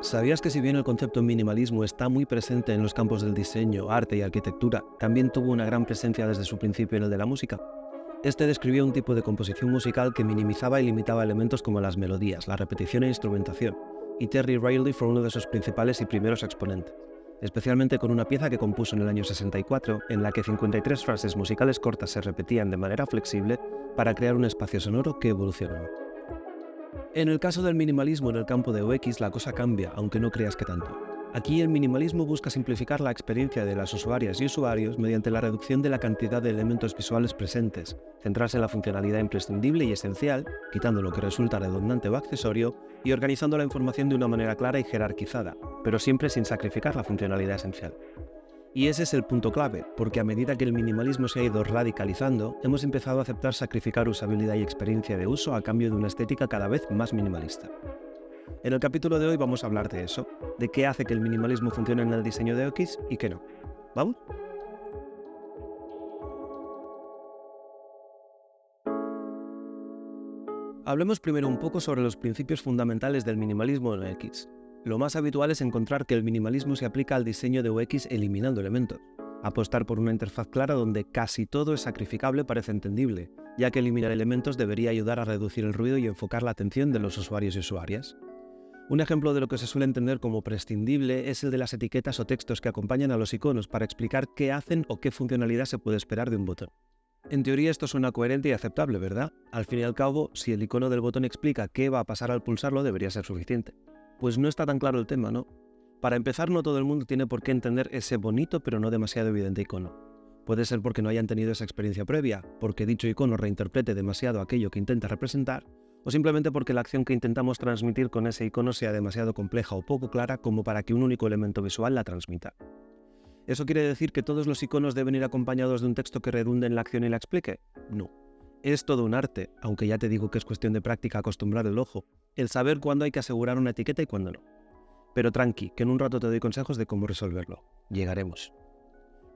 ¿Sabías que si bien el concepto minimalismo está muy presente en los campos del diseño, arte y arquitectura, también tuvo una gran presencia desde su principio en el de la música? Este describió un tipo de composición musical que minimizaba y limitaba elementos como las melodías, la repetición e instrumentación, y Terry Riley fue uno de sus principales y primeros exponentes, especialmente con una pieza que compuso en el año 64, en la que 53 frases musicales cortas se repetían de manera flexible para crear un espacio sonoro que evolucionó. En el caso del minimalismo en el campo de UX la cosa cambia, aunque no creas que tanto. Aquí el minimalismo busca simplificar la experiencia de las usuarias y usuarios mediante la reducción de la cantidad de elementos visuales presentes, centrarse en la funcionalidad imprescindible y esencial, quitando lo que resulta redundante o accesorio, y organizando la información de una manera clara y jerarquizada, pero siempre sin sacrificar la funcionalidad esencial. Y ese es el punto clave, porque a medida que el minimalismo se ha ido radicalizando, hemos empezado a aceptar sacrificar usabilidad y experiencia de uso a cambio de una estética cada vez más minimalista. En el capítulo de hoy vamos a hablar de eso, de qué hace que el minimalismo funcione en el diseño de X y qué no. ¿Vamos? Hablemos primero un poco sobre los principios fundamentales del minimalismo en X. Lo más habitual es encontrar que el minimalismo se aplica al diseño de UX eliminando elementos. Apostar por una interfaz clara donde casi todo es sacrificable parece entendible, ya que eliminar elementos debería ayudar a reducir el ruido y enfocar la atención de los usuarios y usuarias. Un ejemplo de lo que se suele entender como prescindible es el de las etiquetas o textos que acompañan a los iconos para explicar qué hacen o qué funcionalidad se puede esperar de un botón. En teoría esto suena coherente y aceptable, ¿verdad? Al fin y al cabo, si el icono del botón explica qué va a pasar al pulsarlo, debería ser suficiente. Pues no está tan claro el tema, ¿no? Para empezar, no todo el mundo tiene por qué entender ese bonito pero no demasiado evidente icono. Puede ser porque no hayan tenido esa experiencia previa, porque dicho icono reinterprete demasiado aquello que intenta representar, o simplemente porque la acción que intentamos transmitir con ese icono sea demasiado compleja o poco clara como para que un único elemento visual la transmita. ¿Eso quiere decir que todos los iconos deben ir acompañados de un texto que redunde en la acción y la explique? No. Es todo un arte, aunque ya te digo que es cuestión de práctica acostumbrar el ojo, el saber cuándo hay que asegurar una etiqueta y cuándo no. Pero tranqui, que en un rato te doy consejos de cómo resolverlo. Llegaremos.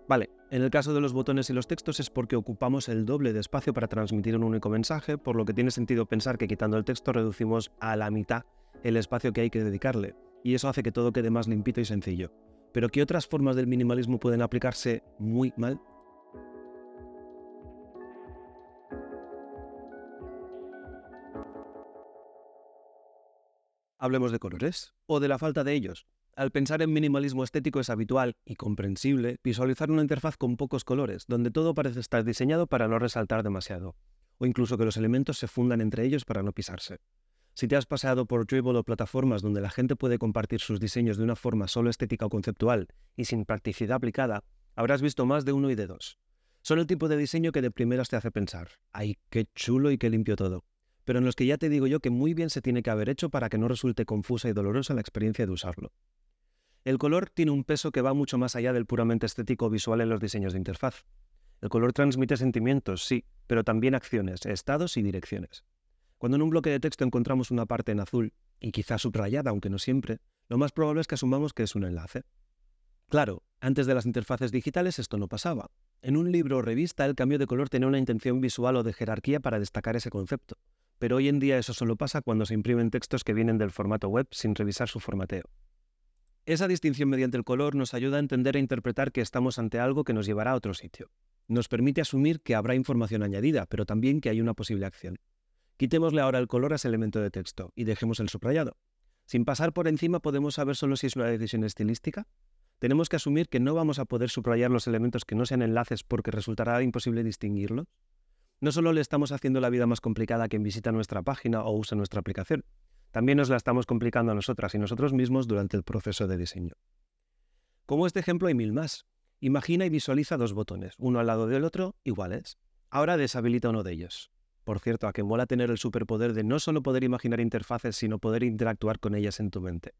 Vale, en el caso de los botones y los textos es porque ocupamos el doble de espacio para transmitir un único mensaje, por lo que tiene sentido pensar que quitando el texto reducimos a la mitad el espacio que hay que dedicarle, y eso hace que todo quede más limpito y sencillo. Pero ¿qué otras formas del minimalismo pueden aplicarse muy mal? Hablemos de colores, o de la falta de ellos. Al pensar en minimalismo estético es habitual y comprensible visualizar una interfaz con pocos colores, donde todo parece estar diseñado para no resaltar demasiado, o incluso que los elementos se fundan entre ellos para no pisarse. Si te has paseado por Dribble o plataformas donde la gente puede compartir sus diseños de una forma solo estética o conceptual y sin practicidad aplicada, habrás visto más de uno y de dos. Son el tipo de diseño que de primeras te hace pensar, ¡ay, qué chulo y qué limpio todo! Pero en los que ya te digo yo que muy bien se tiene que haber hecho para que no resulte confusa y dolorosa la experiencia de usarlo. El color tiene un peso que va mucho más allá del puramente estético visual en los diseños de interfaz. El color transmite sentimientos, sí, pero también acciones, estados y direcciones. Cuando en un bloque de texto encontramos una parte en azul, y quizá subrayada, aunque no siempre, lo más probable es que asumamos que es un enlace. Claro, antes de las interfaces digitales esto no pasaba. En un libro o revista el cambio de color tenía una intención visual o de jerarquía para destacar ese concepto pero hoy en día eso solo pasa cuando se imprimen textos que vienen del formato web sin revisar su formateo. Esa distinción mediante el color nos ayuda a entender e interpretar que estamos ante algo que nos llevará a otro sitio. Nos permite asumir que habrá información añadida, pero también que hay una posible acción. Quitémosle ahora el color a ese elemento de texto y dejemos el subrayado. Sin pasar por encima podemos saber solo si es una decisión estilística. Tenemos que asumir que no vamos a poder subrayar los elementos que no sean enlaces porque resultará imposible distinguirlos. No solo le estamos haciendo la vida más complicada a quien visita nuestra página o usa nuestra aplicación, también nos la estamos complicando a nosotras y nosotros mismos durante el proceso de diseño. Como este ejemplo hay mil más. Imagina y visualiza dos botones, uno al lado del otro, iguales. Ahora deshabilita uno de ellos. Por cierto, a que mola tener el superpoder de no solo poder imaginar interfaces, sino poder interactuar con ellas en tu mente.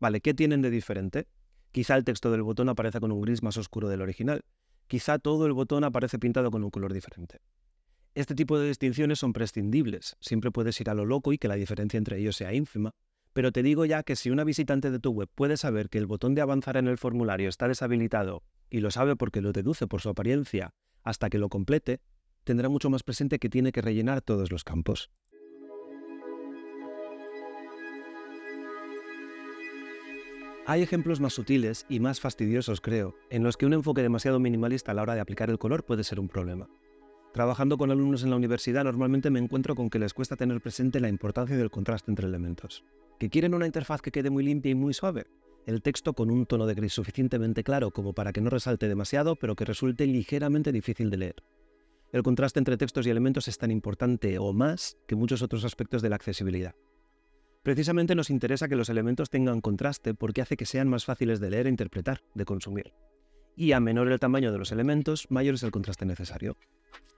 Vale, ¿qué tienen de diferente? Quizá el texto del botón aparece con un gris más oscuro del original. Quizá todo el botón aparece pintado con un color diferente. Este tipo de distinciones son prescindibles, siempre puedes ir a lo loco y que la diferencia entre ellos sea ínfima, pero te digo ya que si una visitante de tu web puede saber que el botón de avanzar en el formulario está deshabilitado y lo sabe porque lo deduce por su apariencia hasta que lo complete, tendrá mucho más presente que tiene que rellenar todos los campos. Hay ejemplos más sutiles y más fastidiosos, creo, en los que un enfoque demasiado minimalista a la hora de aplicar el color puede ser un problema. Trabajando con alumnos en la universidad normalmente me encuentro con que les cuesta tener presente la importancia del contraste entre elementos. ¿Que quieren una interfaz que quede muy limpia y muy suave? El texto con un tono de gris suficientemente claro como para que no resalte demasiado, pero que resulte ligeramente difícil de leer. El contraste entre textos y elementos es tan importante o más que muchos otros aspectos de la accesibilidad. Precisamente nos interesa que los elementos tengan contraste porque hace que sean más fáciles de leer e interpretar, de consumir. Y a menor el tamaño de los elementos, mayor es el contraste necesario.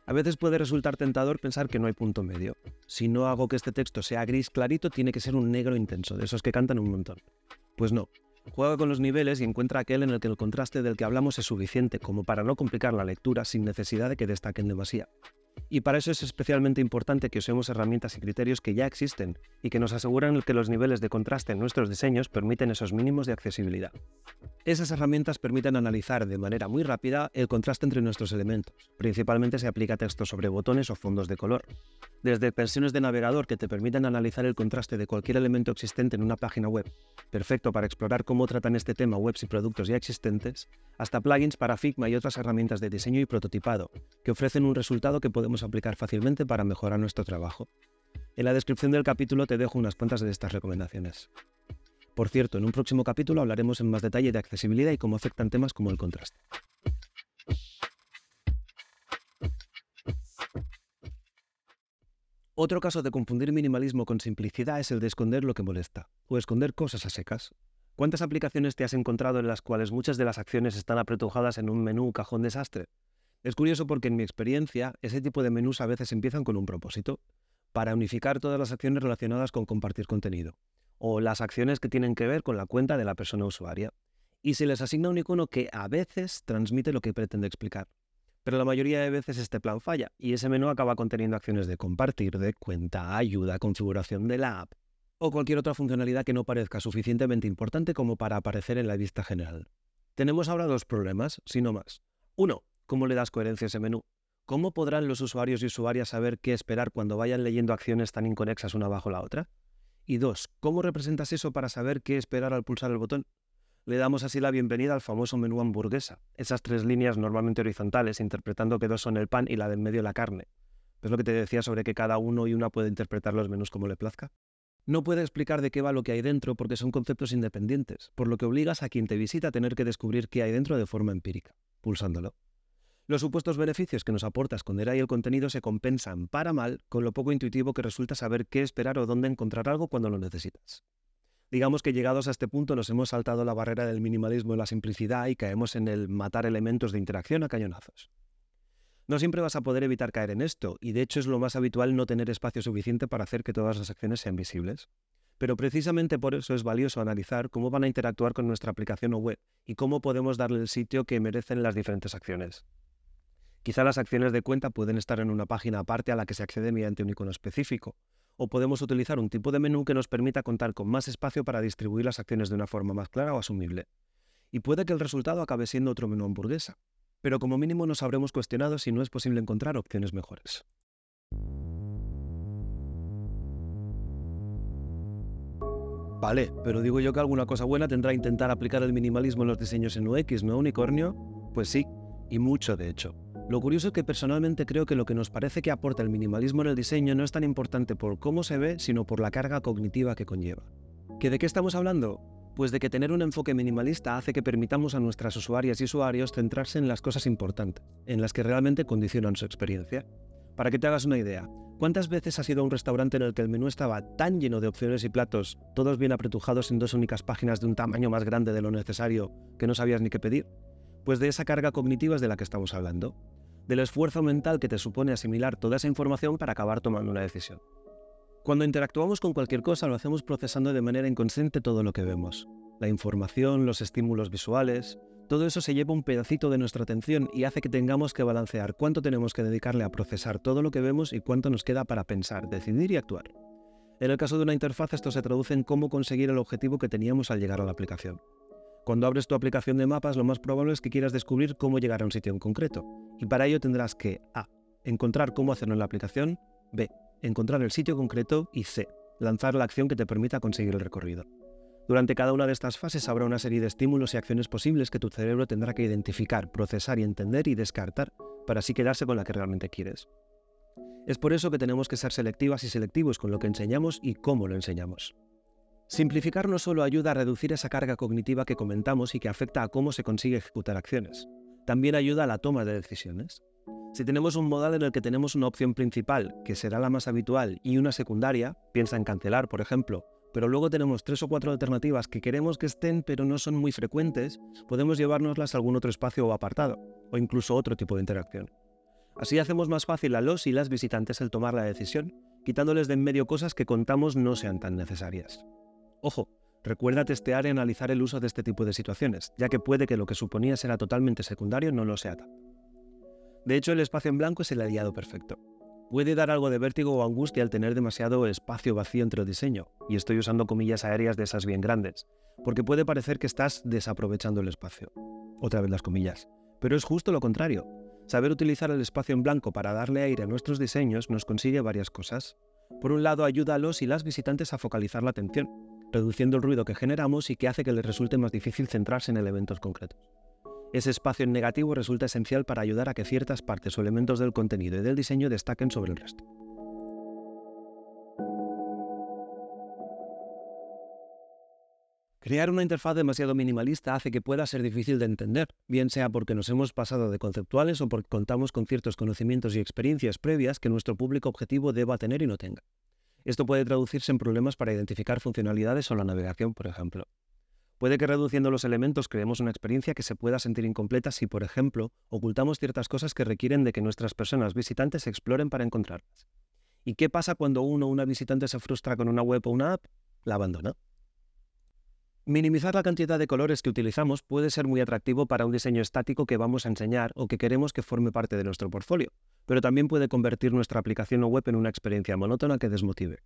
A veces puede resultar tentador pensar que no hay punto medio. Si no hago que este texto sea gris clarito, tiene que ser un negro intenso, de esos que cantan un montón. Pues no. Juega con los niveles y encuentra aquel en el que el contraste del que hablamos es suficiente como para no complicar la lectura sin necesidad de que destaquen demasiado. Y para eso es especialmente importante que usemos herramientas y criterios que ya existen y que nos aseguran que los niveles de contraste en nuestros diseños permiten esos mínimos de accesibilidad. Esas herramientas permiten analizar de manera muy rápida el contraste entre nuestros elementos. Principalmente se aplica texto sobre botones o fondos de color. Desde extensiones de navegador que te permiten analizar el contraste de cualquier elemento existente en una página web, perfecto para explorar cómo tratan este tema webs y productos ya existentes, hasta plugins para Figma y otras herramientas de diseño y prototipado, que ofrecen un resultado que podemos aplicar fácilmente para mejorar nuestro trabajo. En la descripción del capítulo te dejo unas cuantas de estas recomendaciones. Por cierto, en un próximo capítulo hablaremos en más detalle de accesibilidad y cómo afectan temas como el contraste. Otro caso de confundir minimalismo con simplicidad es el de esconder lo que molesta, o esconder cosas a secas. ¿Cuántas aplicaciones te has encontrado en las cuales muchas de las acciones están apretujadas en un menú cajón desastre? Es curioso porque en mi experiencia ese tipo de menús a veces empiezan con un propósito, para unificar todas las acciones relacionadas con compartir contenido o las acciones que tienen que ver con la cuenta de la persona usuaria. Y se les asigna un icono que a veces transmite lo que pretende explicar. Pero la mayoría de veces este plan falla y ese menú acaba conteniendo acciones de compartir, de cuenta, ayuda, configuración de la app o cualquier otra funcionalidad que no parezca suficientemente importante como para aparecer en la vista general. Tenemos ahora dos problemas, si no más. Uno, ¿cómo le das coherencia a ese menú? ¿Cómo podrán los usuarios y usuarias saber qué esperar cuando vayan leyendo acciones tan inconexas una bajo la otra? Y dos, ¿cómo representas eso para saber qué esperar al pulsar el botón? Le damos así la bienvenida al famoso menú hamburguesa, esas tres líneas normalmente horizontales, interpretando que dos son el pan y la del medio la carne. ¿Es lo que te decía sobre que cada uno y una puede interpretar los menús como le plazca? No puede explicar de qué va lo que hay dentro porque son conceptos independientes, por lo que obligas a quien te visita a tener que descubrir qué hay dentro de forma empírica, pulsándolo. Los supuestos beneficios que nos aporta esconder ahí el contenido se compensan para mal con lo poco intuitivo que resulta saber qué esperar o dónde encontrar algo cuando lo necesitas. Digamos que llegados a este punto nos hemos saltado la barrera del minimalismo y la simplicidad y caemos en el matar elementos de interacción a cañonazos. No siempre vas a poder evitar caer en esto, y de hecho es lo más habitual no tener espacio suficiente para hacer que todas las acciones sean visibles. Pero precisamente por eso es valioso analizar cómo van a interactuar con nuestra aplicación o web y cómo podemos darle el sitio que merecen las diferentes acciones. Quizá las acciones de cuenta pueden estar en una página aparte a la que se accede mediante un icono específico, o podemos utilizar un tipo de menú que nos permita contar con más espacio para distribuir las acciones de una forma más clara o asumible. Y puede que el resultado acabe siendo otro menú hamburguesa, pero como mínimo nos habremos cuestionado si no es posible encontrar opciones mejores. Vale, pero digo yo que alguna cosa buena tendrá intentar aplicar el minimalismo en los diseños en UX, ¿no, unicornio? Pues sí, y mucho de hecho. Lo curioso es que personalmente creo que lo que nos parece que aporta el minimalismo en el diseño no es tan importante por cómo se ve, sino por la carga cognitiva que conlleva. ¿Que de qué estamos hablando? Pues de que tener un enfoque minimalista hace que permitamos a nuestras usuarias y usuarios centrarse en las cosas importantes, en las que realmente condicionan su experiencia. Para que te hagas una idea, ¿cuántas veces has ido a un restaurante en el que el menú estaba tan lleno de opciones y platos, todos bien apretujados en dos únicas páginas de un tamaño más grande de lo necesario, que no sabías ni qué pedir? Pues de esa carga cognitiva es de la que estamos hablando del esfuerzo mental que te supone asimilar toda esa información para acabar tomando una decisión. Cuando interactuamos con cualquier cosa lo hacemos procesando de manera inconsciente todo lo que vemos. La información, los estímulos visuales, todo eso se lleva un pedacito de nuestra atención y hace que tengamos que balancear cuánto tenemos que dedicarle a procesar todo lo que vemos y cuánto nos queda para pensar, decidir y actuar. En el caso de una interfaz esto se traduce en cómo conseguir el objetivo que teníamos al llegar a la aplicación. Cuando abres tu aplicación de mapas, lo más probable es que quieras descubrir cómo llegar a un sitio en concreto. Y para ello tendrás que A. Encontrar cómo hacerlo en la aplicación. B. Encontrar el sitio concreto. Y C. Lanzar la acción que te permita conseguir el recorrido. Durante cada una de estas fases habrá una serie de estímulos y acciones posibles que tu cerebro tendrá que identificar, procesar y entender y descartar para así quedarse con la que realmente quieres. Es por eso que tenemos que ser selectivas y selectivos con lo que enseñamos y cómo lo enseñamos. Simplificar no solo ayuda a reducir esa carga cognitiva que comentamos y que afecta a cómo se consigue ejecutar acciones, también ayuda a la toma de decisiones. Si tenemos un modal en el que tenemos una opción principal, que será la más habitual, y una secundaria, piensa en cancelar, por ejemplo, pero luego tenemos tres o cuatro alternativas que queremos que estén pero no son muy frecuentes, podemos llevárnoslas a algún otro espacio o apartado, o incluso otro tipo de interacción. Así hacemos más fácil a los y las visitantes el tomar la decisión, quitándoles de en medio cosas que contamos no sean tan necesarias. Ojo, recuerda testear y analizar el uso de este tipo de situaciones, ya que puede que lo que suponía ser totalmente secundario no lo sea. De hecho, el espacio en blanco es el aliado perfecto. Puede dar algo de vértigo o angustia al tener demasiado espacio vacío entre el diseño, y estoy usando comillas aéreas de esas bien grandes, porque puede parecer que estás desaprovechando el espacio. Otra vez las comillas. Pero es justo lo contrario. Saber utilizar el espacio en blanco para darle aire a nuestros diseños nos consigue varias cosas. Por un lado, ayuda a los y las visitantes a focalizar la atención, reduciendo el ruido que generamos y que hace que les resulte más difícil centrarse en elementos concretos. Ese espacio en negativo resulta esencial para ayudar a que ciertas partes o elementos del contenido y del diseño destaquen sobre el resto. Crear una interfaz demasiado minimalista hace que pueda ser difícil de entender, bien sea porque nos hemos pasado de conceptuales o porque contamos con ciertos conocimientos y experiencias previas que nuestro público objetivo deba tener y no tenga. Esto puede traducirse en problemas para identificar funcionalidades o la navegación, por ejemplo. Puede que reduciendo los elementos creemos una experiencia que se pueda sentir incompleta si, por ejemplo, ocultamos ciertas cosas que requieren de que nuestras personas visitantes exploren para encontrarlas. ¿Y qué pasa cuando uno o una visitante se frustra con una web o una app? La abandona. Minimizar la cantidad de colores que utilizamos puede ser muy atractivo para un diseño estático que vamos a enseñar o que queremos que forme parte de nuestro portfolio, pero también puede convertir nuestra aplicación o web en una experiencia monótona que desmotive.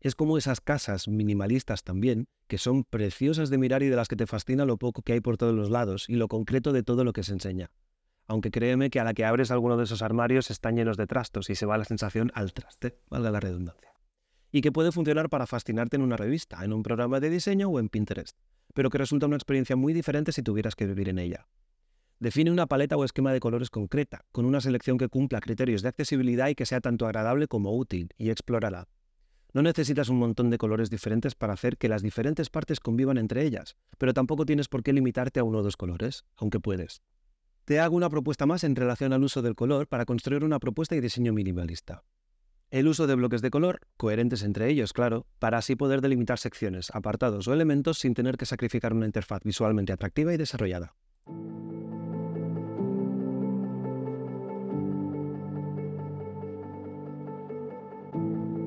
Es como esas casas minimalistas también, que son preciosas de mirar y de las que te fascina lo poco que hay por todos los lados y lo concreto de todo lo que se enseña. Aunque créeme que a la que abres alguno de esos armarios están llenos de trastos y se va la sensación al traste, valga la redundancia. Y que puede funcionar para fascinarte en una revista, en un programa de diseño o en Pinterest, pero que resulta una experiencia muy diferente si tuvieras que vivir en ella. Define una paleta o esquema de colores concreta, con una selección que cumpla criterios de accesibilidad y que sea tanto agradable como útil, y explórala. No necesitas un montón de colores diferentes para hacer que las diferentes partes convivan entre ellas, pero tampoco tienes por qué limitarte a uno o dos colores, aunque puedes. Te hago una propuesta más en relación al uso del color para construir una propuesta y diseño minimalista. El uso de bloques de color, coherentes entre ellos, claro, para así poder delimitar secciones, apartados o elementos sin tener que sacrificar una interfaz visualmente atractiva y desarrollada.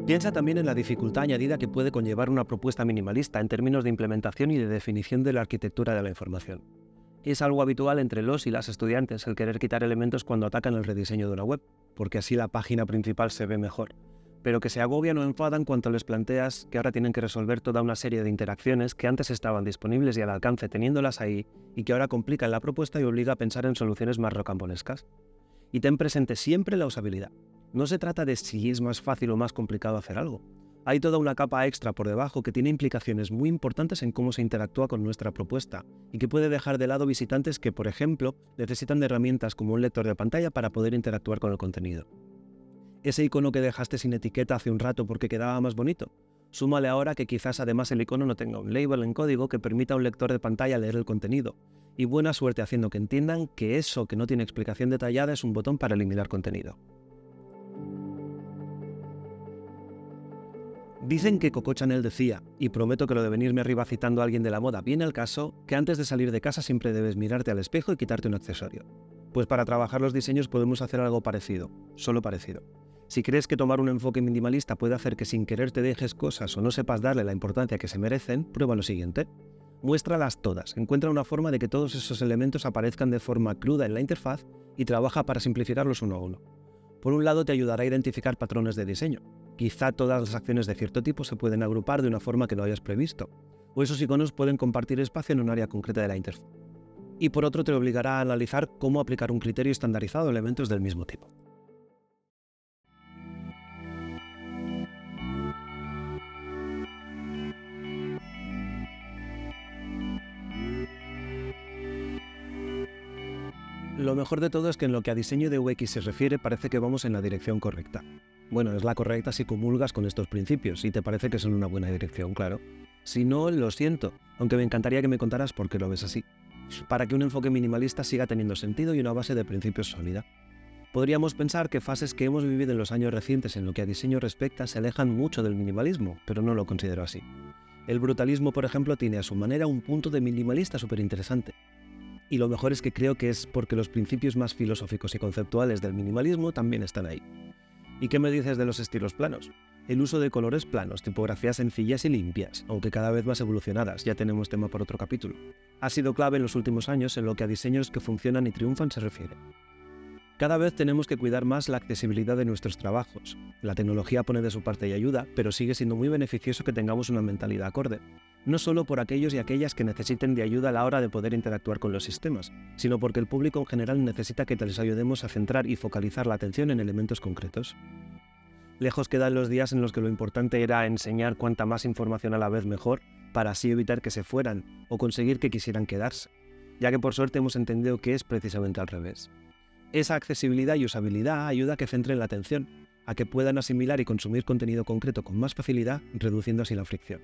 Piensa también en la dificultad añadida que puede conllevar una propuesta minimalista en términos de implementación y de definición de la arquitectura de la información. Es algo habitual entre los y las estudiantes el querer quitar elementos cuando atacan el rediseño de una web, porque así la página principal se ve mejor, pero que se agobian o enfadan cuando les planteas que ahora tienen que resolver toda una serie de interacciones que antes estaban disponibles y al alcance teniéndolas ahí y que ahora complican la propuesta y obliga a pensar en soluciones más rocambolescas. Y ten presente siempre la usabilidad. No se trata de si es más fácil o más complicado hacer algo. Hay toda una capa extra por debajo que tiene implicaciones muy importantes en cómo se interactúa con nuestra propuesta y que puede dejar de lado visitantes que, por ejemplo, necesitan de herramientas como un lector de pantalla para poder interactuar con el contenido. Ese icono que dejaste sin etiqueta hace un rato porque quedaba más bonito. Súmale ahora que quizás además el icono no tenga un label en código que permita a un lector de pantalla leer el contenido. Y buena suerte haciendo que entiendan que eso que no tiene explicación detallada es un botón para eliminar contenido. Dicen que Coco Chanel decía, y prometo que lo de venirme arriba citando a alguien de la moda viene al caso, que antes de salir de casa siempre debes mirarte al espejo y quitarte un accesorio. Pues para trabajar los diseños podemos hacer algo parecido, solo parecido. Si crees que tomar un enfoque minimalista puede hacer que sin querer te dejes cosas o no sepas darle la importancia que se merecen, prueba lo siguiente. Muéstralas todas, encuentra una forma de que todos esos elementos aparezcan de forma cruda en la interfaz y trabaja para simplificarlos uno a uno. Por un lado te ayudará a identificar patrones de diseño, Quizá todas las acciones de cierto tipo se pueden agrupar de una forma que no hayas previsto, o esos iconos pueden compartir espacio en un área concreta de la interfaz. Y por otro te obligará a analizar cómo aplicar un criterio estandarizado a elementos del mismo tipo. Lo mejor de todo es que en lo que a diseño de UX se refiere parece que vamos en la dirección correcta. Bueno, es la correcta si comulgas con estos principios y te parece que son una buena dirección, claro. Si no, lo siento, aunque me encantaría que me contaras por qué lo ves así. Para que un enfoque minimalista siga teniendo sentido y una base de principios sólida. Podríamos pensar que fases que hemos vivido en los años recientes en lo que a diseño respecta se alejan mucho del minimalismo, pero no lo considero así. El brutalismo, por ejemplo, tiene a su manera un punto de minimalista súper interesante. Y lo mejor es que creo que es porque los principios más filosóficos y conceptuales del minimalismo también están ahí. ¿Y qué me dices de los estilos planos? El uso de colores planos, tipografías sencillas y limpias, aunque cada vez más evolucionadas, ya tenemos tema por otro capítulo, ha sido clave en los últimos años en lo que a diseños que funcionan y triunfan se refiere. Cada vez tenemos que cuidar más la accesibilidad de nuestros trabajos. La tecnología pone de su parte y ayuda, pero sigue siendo muy beneficioso que tengamos una mentalidad acorde. No solo por aquellos y aquellas que necesiten de ayuda a la hora de poder interactuar con los sistemas, sino porque el público en general necesita que les ayudemos a centrar y focalizar la atención en elementos concretos. Lejos quedan los días en los que lo importante era enseñar cuanta más información a la vez mejor, para así evitar que se fueran o conseguir que quisieran quedarse, ya que por suerte hemos entendido que es precisamente al revés. Esa accesibilidad y usabilidad ayuda a que centren la atención, a que puedan asimilar y consumir contenido concreto con más facilidad, reduciendo así la fricción.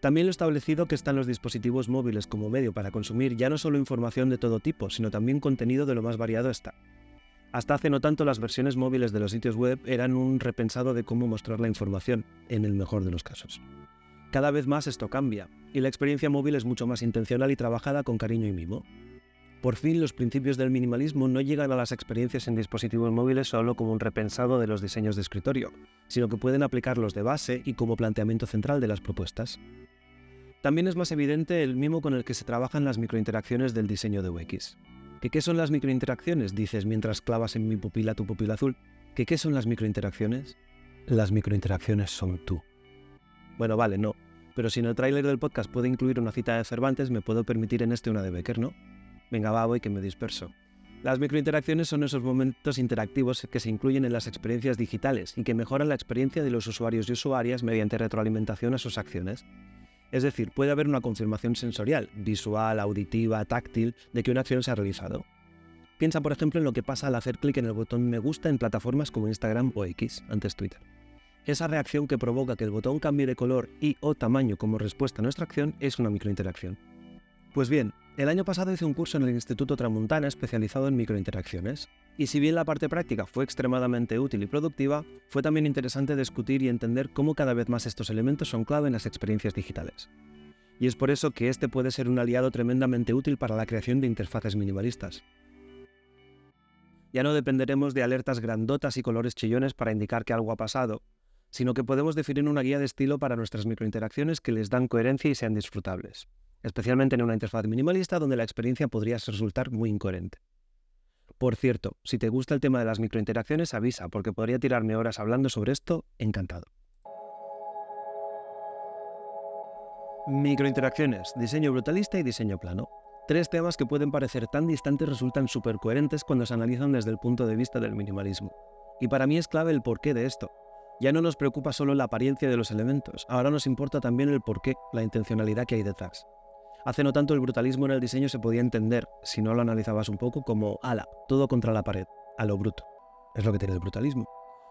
También lo establecido que están los dispositivos móviles como medio para consumir ya no solo información de todo tipo, sino también contenido de lo más variado está. Hasta hace no tanto las versiones móviles de los sitios web eran un repensado de cómo mostrar la información, en el mejor de los casos. Cada vez más esto cambia, y la experiencia móvil es mucho más intencional y trabajada con cariño y mimo. Por fin, los principios del minimalismo no llegan a las experiencias en dispositivos móviles solo como un repensado de los diseños de escritorio, sino que pueden aplicarlos de base y como planteamiento central de las propuestas. También es más evidente el mimo con el que se trabajan las microinteracciones del diseño de UX. ¿Qué, ¿Qué son las microinteracciones? Dices mientras clavas en mi pupila tu pupila azul. ¿Qué, ¿Qué son las microinteracciones? Las microinteracciones son tú. Bueno, vale, no. Pero si en el tráiler del podcast puede incluir una cita de Cervantes, me puedo permitir en este una de Becker, ¿no? Venga, va, voy que me disperso. Las microinteracciones son esos momentos interactivos que se incluyen en las experiencias digitales y que mejoran la experiencia de los usuarios y usuarias mediante retroalimentación a sus acciones. Es decir, puede haber una confirmación sensorial, visual, auditiva, táctil, de que una acción se ha realizado. Piensa, por ejemplo, en lo que pasa al hacer clic en el botón me gusta en plataformas como Instagram o X, antes Twitter. Esa reacción que provoca que el botón cambie de color y o tamaño como respuesta a nuestra acción es una microinteracción. Pues bien, el año pasado hice un curso en el Instituto Tramuntana especializado en microinteracciones, y si bien la parte práctica fue extremadamente útil y productiva, fue también interesante discutir y entender cómo cada vez más estos elementos son clave en las experiencias digitales. Y es por eso que este puede ser un aliado tremendamente útil para la creación de interfaces minimalistas. Ya no dependeremos de alertas grandotas y colores chillones para indicar que algo ha pasado, sino que podemos definir una guía de estilo para nuestras microinteracciones que les dan coherencia y sean disfrutables especialmente en una interfaz minimalista donde la experiencia podría resultar muy incoherente. Por cierto, si te gusta el tema de las microinteracciones, avisa, porque podría tirarme horas hablando sobre esto, encantado. Microinteracciones, diseño brutalista y diseño plano. Tres temas que pueden parecer tan distantes resultan súper coherentes cuando se analizan desde el punto de vista del minimalismo. Y para mí es clave el porqué de esto. Ya no nos preocupa solo la apariencia de los elementos, ahora nos importa también el porqué, la intencionalidad que hay detrás. Hace no tanto el brutalismo en el diseño se podía entender, si no lo analizabas un poco, como ala, todo contra la pared, a lo bruto. Es lo que tiene el brutalismo.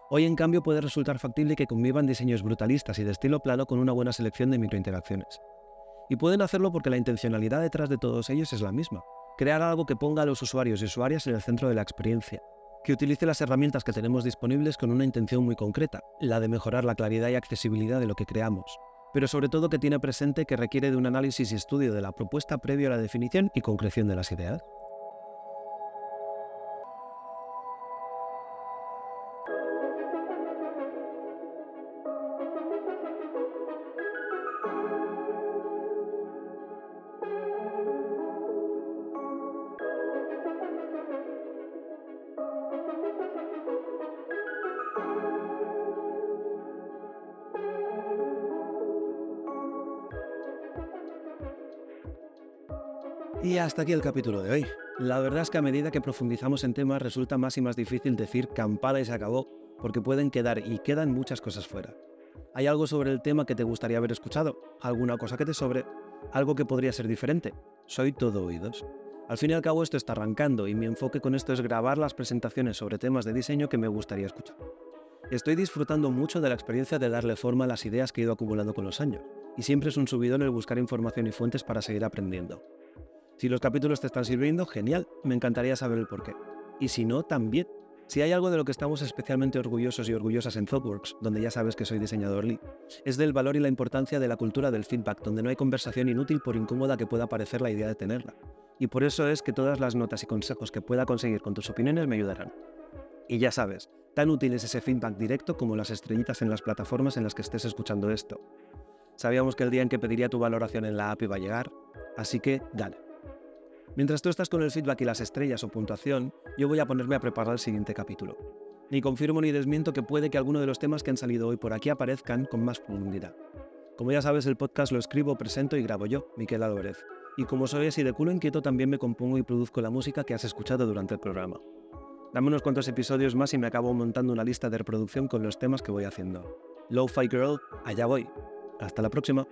Hoy en cambio puede resultar factible que convivan diseños brutalistas y de estilo plano con una buena selección de microinteracciones. Y pueden hacerlo porque la intencionalidad detrás de todos ellos es la misma, crear algo que ponga a los usuarios y usuarias en el centro de la experiencia, que utilice las herramientas que tenemos disponibles con una intención muy concreta, la de mejorar la claridad y accesibilidad de lo que creamos, pero sobre todo que tiene presente que requiere de un análisis y estudio de la propuesta previo a la definición y concreción de las ideas. Y hasta aquí el capítulo de hoy. La verdad es que a medida que profundizamos en temas resulta más y más difícil decir campana y se acabó, porque pueden quedar y quedan muchas cosas fuera. ¿Hay algo sobre el tema que te gustaría haber escuchado? ¿Alguna cosa que te sobre? ¿Algo que podría ser diferente? Soy todo oídos. Al fin y al cabo esto está arrancando y mi enfoque con esto es grabar las presentaciones sobre temas de diseño que me gustaría escuchar. Estoy disfrutando mucho de la experiencia de darle forma a las ideas que he ido acumulando con los años, y siempre es un subidón el buscar información y fuentes para seguir aprendiendo. Si los capítulos te están sirviendo, genial, me encantaría saber el porqué. Y si no, también. Si hay algo de lo que estamos especialmente orgullosos y orgullosas en ThoughtWorks, donde ya sabes que soy diseñador lead, es del valor y la importancia de la cultura del feedback, donde no hay conversación inútil por incómoda que pueda parecer la idea de tenerla. Y por eso es que todas las notas y consejos que pueda conseguir con tus opiniones me ayudarán. Y ya sabes, tan útil es ese feedback directo como las estrellitas en las plataformas en las que estés escuchando esto. Sabíamos que el día en que pediría tu valoración en la app iba a llegar, así que dale. Mientras tú estás con el feedback y las estrellas o puntuación, yo voy a ponerme a preparar el siguiente capítulo. Ni confirmo ni desmiento que puede que alguno de los temas que han salido hoy por aquí aparezcan con más profundidad. Como ya sabes, el podcast lo escribo, presento y grabo yo, Miquel Álvarez. Y como soy así de culo inquieto, también me compongo y produzco la música que has escuchado durante el programa. Dame unos cuantos episodios más y me acabo montando una lista de reproducción con los temas que voy haciendo. Low fi Girl, allá voy. Hasta la próxima.